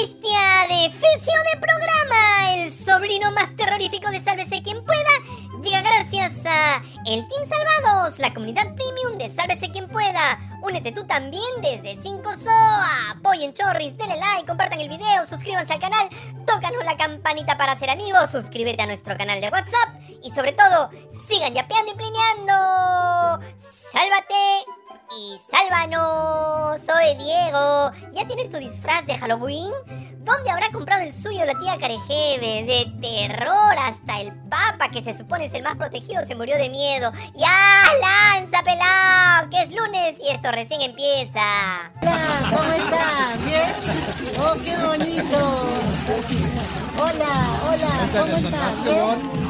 bestia de de programa, el sobrino más terrorífico de Sálvese quien pueda, llega gracias a el Team Salvados, la comunidad premium de Sálvese quien pueda. Únete tú también desde 5SOA. Apoyen Chorris, denle like, compartan el video, suscríbanse al canal, tócanos la campanita para ser amigos, suscríbete a nuestro canal de WhatsApp y sobre todo, sigan yapeando y plineando. ¡Sálvate! Y sálvanos. Soy Diego. ¿Ya tienes tu disfraz de Halloween? ¿Dónde habrá comprado el suyo la tía Carejeve? De terror hasta el papa, que se supone es el más protegido, se murió de miedo. ¡Ya, lanza, pelado! Que es lunes y esto recién empieza. Hola, ¿cómo están? ¿Bien? ¡Oh, qué bonito! Hola, hola, ¿cómo están? ¿Bien?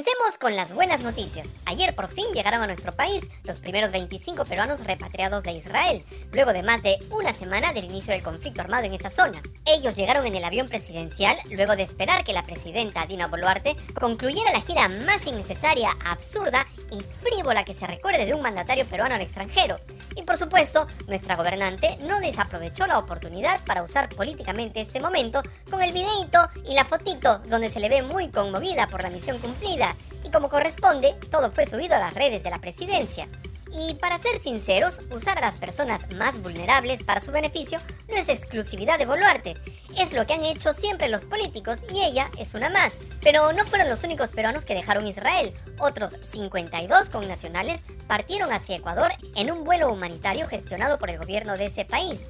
Comencemos con las buenas noticias. Ayer por fin llegaron a nuestro país los primeros 25 peruanos repatriados de Israel, luego de más de una semana del inicio del conflicto armado en esa zona. Ellos llegaron en el avión presidencial luego de esperar que la presidenta Dina Boluarte concluyera la gira más innecesaria, absurda y frívola que se recuerde de un mandatario peruano al extranjero. Y por supuesto, nuestra gobernante no desaprovechó la oportunidad para usar políticamente este momento con el videito y la fotito donde se le ve muy conmovida por la misión cumplida como corresponde, todo fue subido a las redes de la presidencia. Y para ser sinceros, usar a las personas más vulnerables para su beneficio no es exclusividad de Boluarte. Es lo que han hecho siempre los políticos y ella es una más. Pero no fueron los únicos peruanos que dejaron Israel. Otros 52 connacionales partieron hacia Ecuador en un vuelo humanitario gestionado por el gobierno de ese país.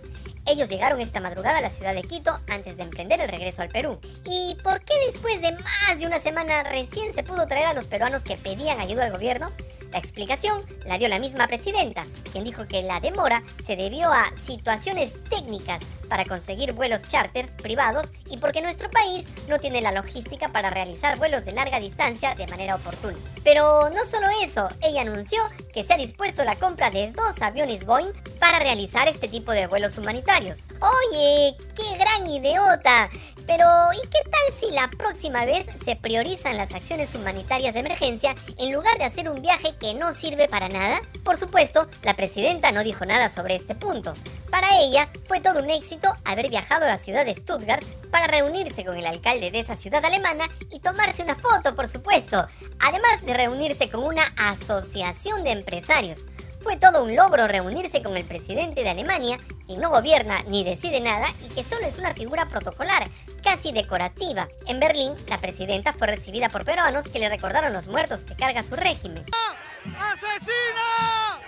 Ellos llegaron esta madrugada a la ciudad de Quito antes de emprender el regreso al Perú. ¿Y por qué después de más de una semana recién se pudo traer a los peruanos que pedían ayuda al gobierno? La explicación la dio la misma presidenta, quien dijo que la demora se debió a situaciones técnicas para conseguir vuelos charters privados y porque nuestro país no tiene la logística para realizar vuelos de larga distancia de manera oportuna. Pero no solo eso, ella anunció que se ha dispuesto la compra de dos aviones Boeing para realizar este tipo de vuelos humanitarios. Oye, qué gran idiota. Pero, ¿y qué tal si la próxima vez se priorizan las acciones humanitarias de emergencia en lugar de hacer un viaje que no sirve para nada? Por supuesto, la presidenta no dijo nada sobre este punto. Para ella fue todo un éxito haber viajado a la ciudad de Stuttgart para reunirse con el alcalde de esa ciudad alemana y tomarse una foto, por supuesto, además de reunirse con una asociación de empresarios. Fue todo un logro reunirse con el presidente de Alemania, quien no gobierna ni decide nada y que solo es una figura protocolar, casi decorativa. En Berlín, la presidenta fue recibida por peruanos que le recordaron los muertos que carga su régimen. ¡Asesina!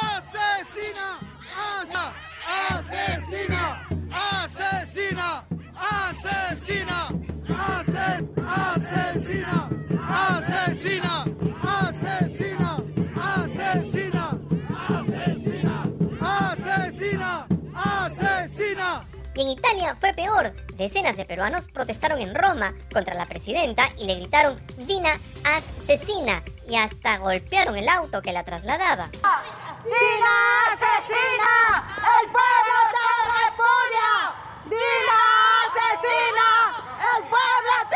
¡Asesina! ¡Asesina! ¡Asesina! Y en Italia fue peor. Decenas de peruanos protestaron en Roma contra la presidenta y le gritaron Dina asesina y hasta golpearon el auto que la trasladaba. ¡Dina asesina! ¡El pueblo te repudia! ¡Dina asesina! ¡El pueblo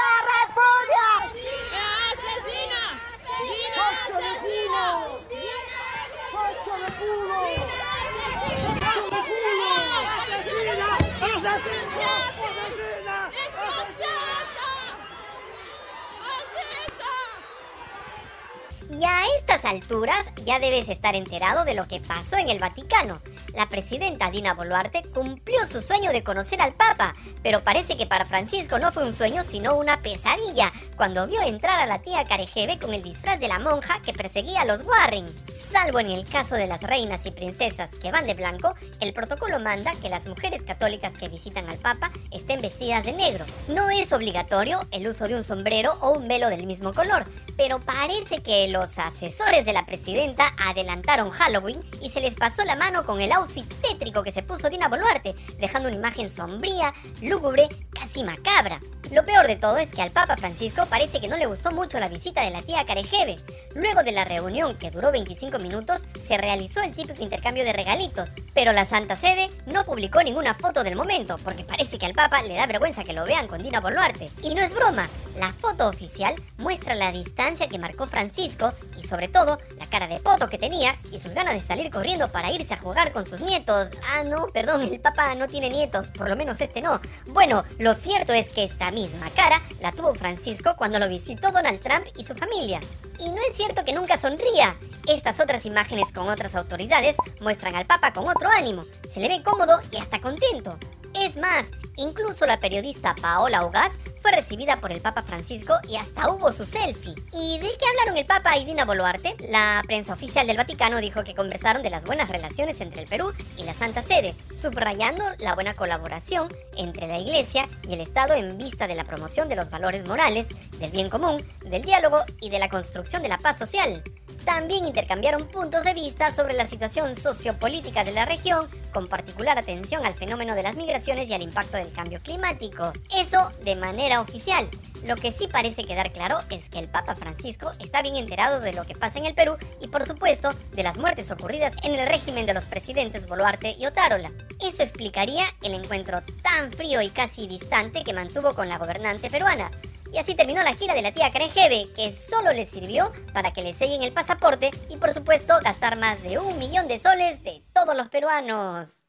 alturas ya debes estar enterado de lo que pasó en el Vaticano. La presidenta Dina Boluarte cumplió su sueño de conocer al Papa, pero parece que para Francisco no fue un sueño sino una pesadilla cuando vio entrar a la tía Carejeve con el disfraz de la monja que perseguía a los Warren. Salvo en el caso de las reinas y princesas que van de blanco, el protocolo manda que las mujeres católicas que visitan al Papa estén vestidas de negro. No es obligatorio el uso de un sombrero o un velo del mismo color, pero parece que los asesores de la presidenta adelantaron Halloween y se les pasó la mano con el outfit tétrico que se puso Dina Boluarte, dejando una imagen sombría, lúgubre, casi macabra. Lo peor de todo es que al Papa Francisco parece que no le gustó mucho la visita de la tía Carejeve. Luego de la reunión, que duró 25 minutos, se realizó el típico intercambio de regalitos, pero la Santa Sede no publicó ninguna foto del momento, porque parece que al Papa le da vergüenza que lo vean con Dina Boluarte. Y no es broma, La foto oficial muestra la distancia que marcó Francisco y sobre todo la cara de poto que tenía y sus ganas de salir corriendo para irse a jugar con sus nietos. Ah, no, perdón, el papá no tiene nietos, por lo menos este no. Bueno, lo cierto es que esta misma cara la tuvo Francisco cuando lo visitó Donald Trump y su familia. Y no es cierto que nunca sonría. Estas otras imágenes con otras autoridades muestran al Papa con otro ánimo. Se le ve cómodo y hasta contento. Es más, incluso la periodista Paola Ugaz fue recibida por el Papa Francisco y hasta hubo su selfie. ¿Y de qué hablaron el Papa y Dina Boluarte? La prensa oficial del Vaticano dijo que conversaron de las buenas relaciones entre el Perú y la Santa Sede, subrayando la buena colaboración entre la Iglesia y el Estado en vista de la promoción de los valores morales, del bien común, del diálogo y de la construcción de la paz social. También intercambiaron puntos de vista sobre la situación sociopolítica de la región, con particular atención al fenómeno de las migraciones y al impacto del cambio climático. Eso de manera oficial. Lo que sí parece quedar claro es que el Papa Francisco está bien enterado de lo que pasa en el Perú y por supuesto de las muertes ocurridas en el régimen de los presidentes Boluarte y Otárola. Eso explicaría el encuentro tan frío y casi distante que mantuvo con la gobernante peruana. Y así terminó la gira de la tía Karen que solo le sirvió para que le sellen el pasaporte y por supuesto gastar más de un millón de soles de todos los peruanos.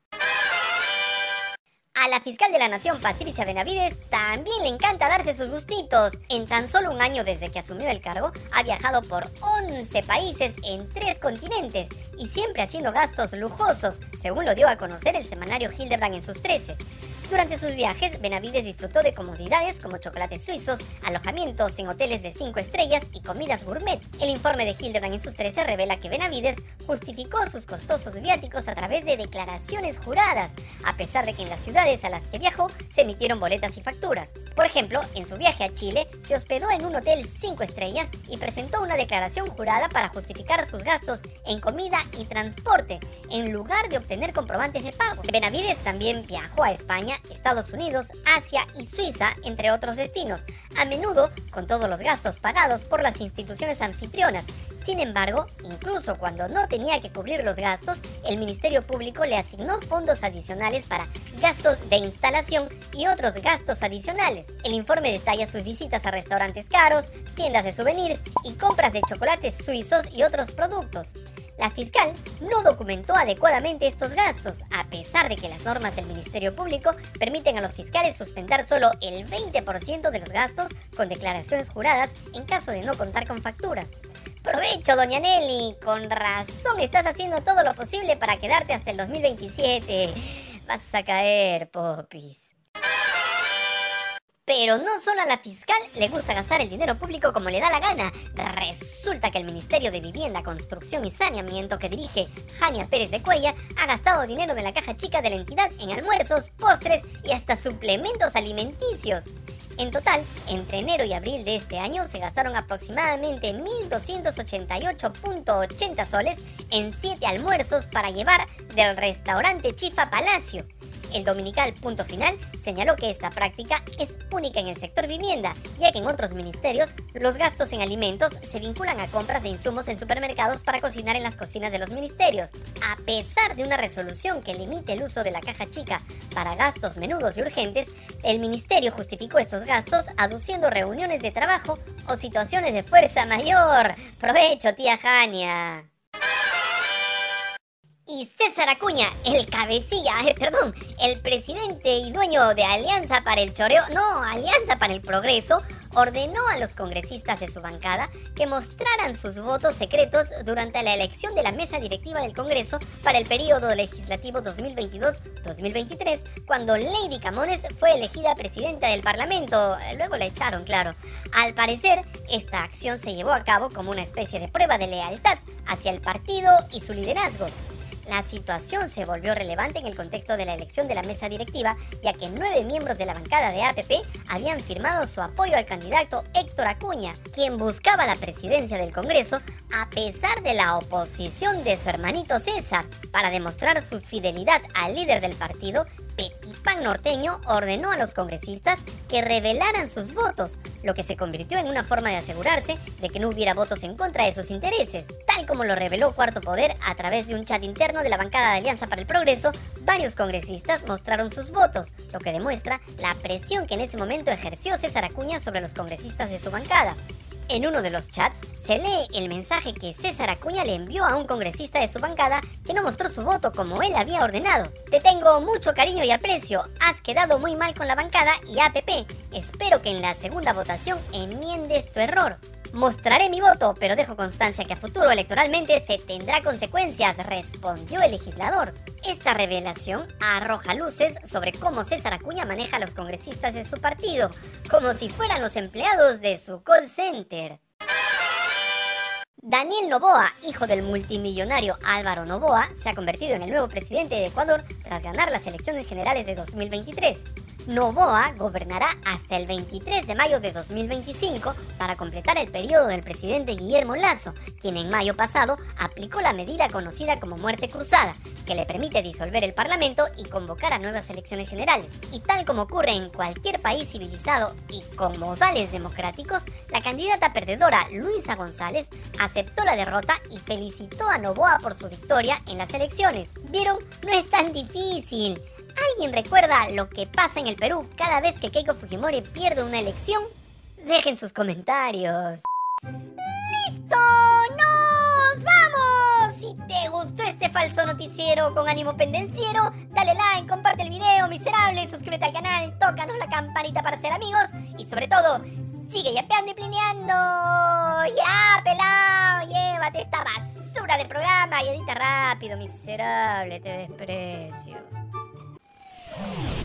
A la fiscal de la Nación, Patricia Benavides, también le encanta darse sus gustitos. En tan solo un año desde que asumió el cargo, ha viajado por 11 países en tres continentes y siempre haciendo gastos lujosos, según lo dio a conocer el semanario Hildebrand en sus 13. Durante sus viajes, Benavides disfrutó de comodidades como chocolates suizos, alojamientos en hoteles de 5 estrellas y comidas gourmet. El informe de Hildebrand en sus 13 revela que Benavides justificó sus costosos viáticos a través de declaraciones juradas, a pesar de que en las ciudades a las que viajó se emitieron boletas y facturas. Por ejemplo, en su viaje a Chile, se hospedó en un hotel 5 estrellas y presentó una declaración jurada para justificar sus gastos en comida y transporte, en lugar de obtener comprobantes de pago. Benavides también viajó a España Estados Unidos, Asia y Suiza, entre otros destinos, a menudo con todos los gastos pagados por las instituciones anfitrionas. Sin embargo, incluso cuando no tenía que cubrir los gastos, el Ministerio Público le asignó fondos adicionales para gastos de instalación y otros gastos adicionales. El informe detalla sus visitas a restaurantes caros, tiendas de souvenirs y compras de chocolates suizos y otros productos. La fiscal no documentó adecuadamente estos gastos, a pesar de que las normas del Ministerio Público permiten a los fiscales sustentar solo el 20% de los gastos con declaraciones juradas en caso de no contar con facturas. Provecho, doña Nelly. Con razón estás haciendo todo lo posible para quedarte hasta el 2027. Vas a caer, Popis. Pero no solo a la fiscal le gusta gastar el dinero público como le da la gana. Resulta que el Ministerio de Vivienda, Construcción y Saneamiento que dirige Jania Pérez de Cuella ha gastado dinero de la caja chica de la entidad en almuerzos, postres y hasta suplementos alimenticios. En total, entre enero y abril de este año se gastaron aproximadamente 1.288.80 soles en 7 almuerzos para llevar del restaurante Chifa Palacio. El dominical Punto Final señaló que esta práctica es única en el sector vivienda, ya que en otros ministerios los gastos en alimentos se vinculan a compras de insumos en supermercados para cocinar en las cocinas de los ministerios. A pesar de una resolución que limite el uso de la caja chica para gastos menudos y urgentes, el ministerio justificó estos gastos aduciendo reuniones de trabajo o situaciones de fuerza mayor. Provecho, tía Jania y César Acuña, el cabecilla, eh, perdón, el presidente y dueño de Alianza para el Choreo, no, Alianza para el Progreso, ordenó a los congresistas de su bancada que mostraran sus votos secretos durante la elección de la mesa directiva del Congreso para el periodo legislativo 2022-2023, cuando Lady Camones fue elegida presidenta del Parlamento. Luego la echaron, claro. Al parecer, esta acción se llevó a cabo como una especie de prueba de lealtad hacia el partido y su liderazgo. La situación se volvió relevante en el contexto de la elección de la mesa directiva, ya que nueve miembros de la bancada de APP habían firmado su apoyo al candidato Héctor Acuña, quien buscaba la presidencia del Congreso a pesar de la oposición de su hermanito César, para demostrar su fidelidad al líder del partido Petipán norteño ordenó a los congresistas que revelaran sus votos, lo que se convirtió en una forma de asegurarse de que no hubiera votos en contra de sus intereses. Tal como lo reveló Cuarto Poder a través de un chat interno de la bancada de Alianza para el Progreso, varios congresistas mostraron sus votos, lo que demuestra la presión que en ese momento ejerció César Acuña sobre los congresistas de su bancada. En uno de los chats se lee el mensaje que César Acuña le envió a un congresista de su bancada que no mostró su voto como él había ordenado. Te tengo mucho cariño y aprecio, has quedado muy mal con la bancada y APP. Espero que en la segunda votación enmiendes tu error. Mostraré mi voto, pero dejo constancia que a futuro electoralmente se tendrá consecuencias, respondió el legislador. Esta revelación arroja luces sobre cómo César Acuña maneja a los congresistas de su partido, como si fueran los empleados de su call center. Daniel Novoa, hijo del multimillonario Álvaro Novoa, se ha convertido en el nuevo presidente de Ecuador tras ganar las elecciones generales de 2023. Novoa gobernará hasta el 23 de mayo de 2025 para completar el periodo del presidente Guillermo Lazo, quien en mayo pasado aplicó la medida conocida como muerte cruzada, que le permite disolver el Parlamento y convocar a nuevas elecciones generales. Y tal como ocurre en cualquier país civilizado y con modales democráticos, la candidata perdedora Luisa González aceptó la derrota y felicitó a Novoa por su victoria en las elecciones. ¿Vieron? No es tan difícil. ¿Alguien recuerda lo que pasa en el Perú cada vez que Keiko Fujimori pierde una elección? Dejen sus comentarios. ¡Listo! ¡Nos vamos! Si te gustó este falso noticiero con ánimo pendenciero, dale like, comparte el video, miserable, suscríbete al canal, tócanos la campanita para ser amigos y sobre todo, sigue yapeando y plineando. ¡Ya, pelado! Llévate esta basura de programa y edita rápido, miserable, te desprecio. Oh.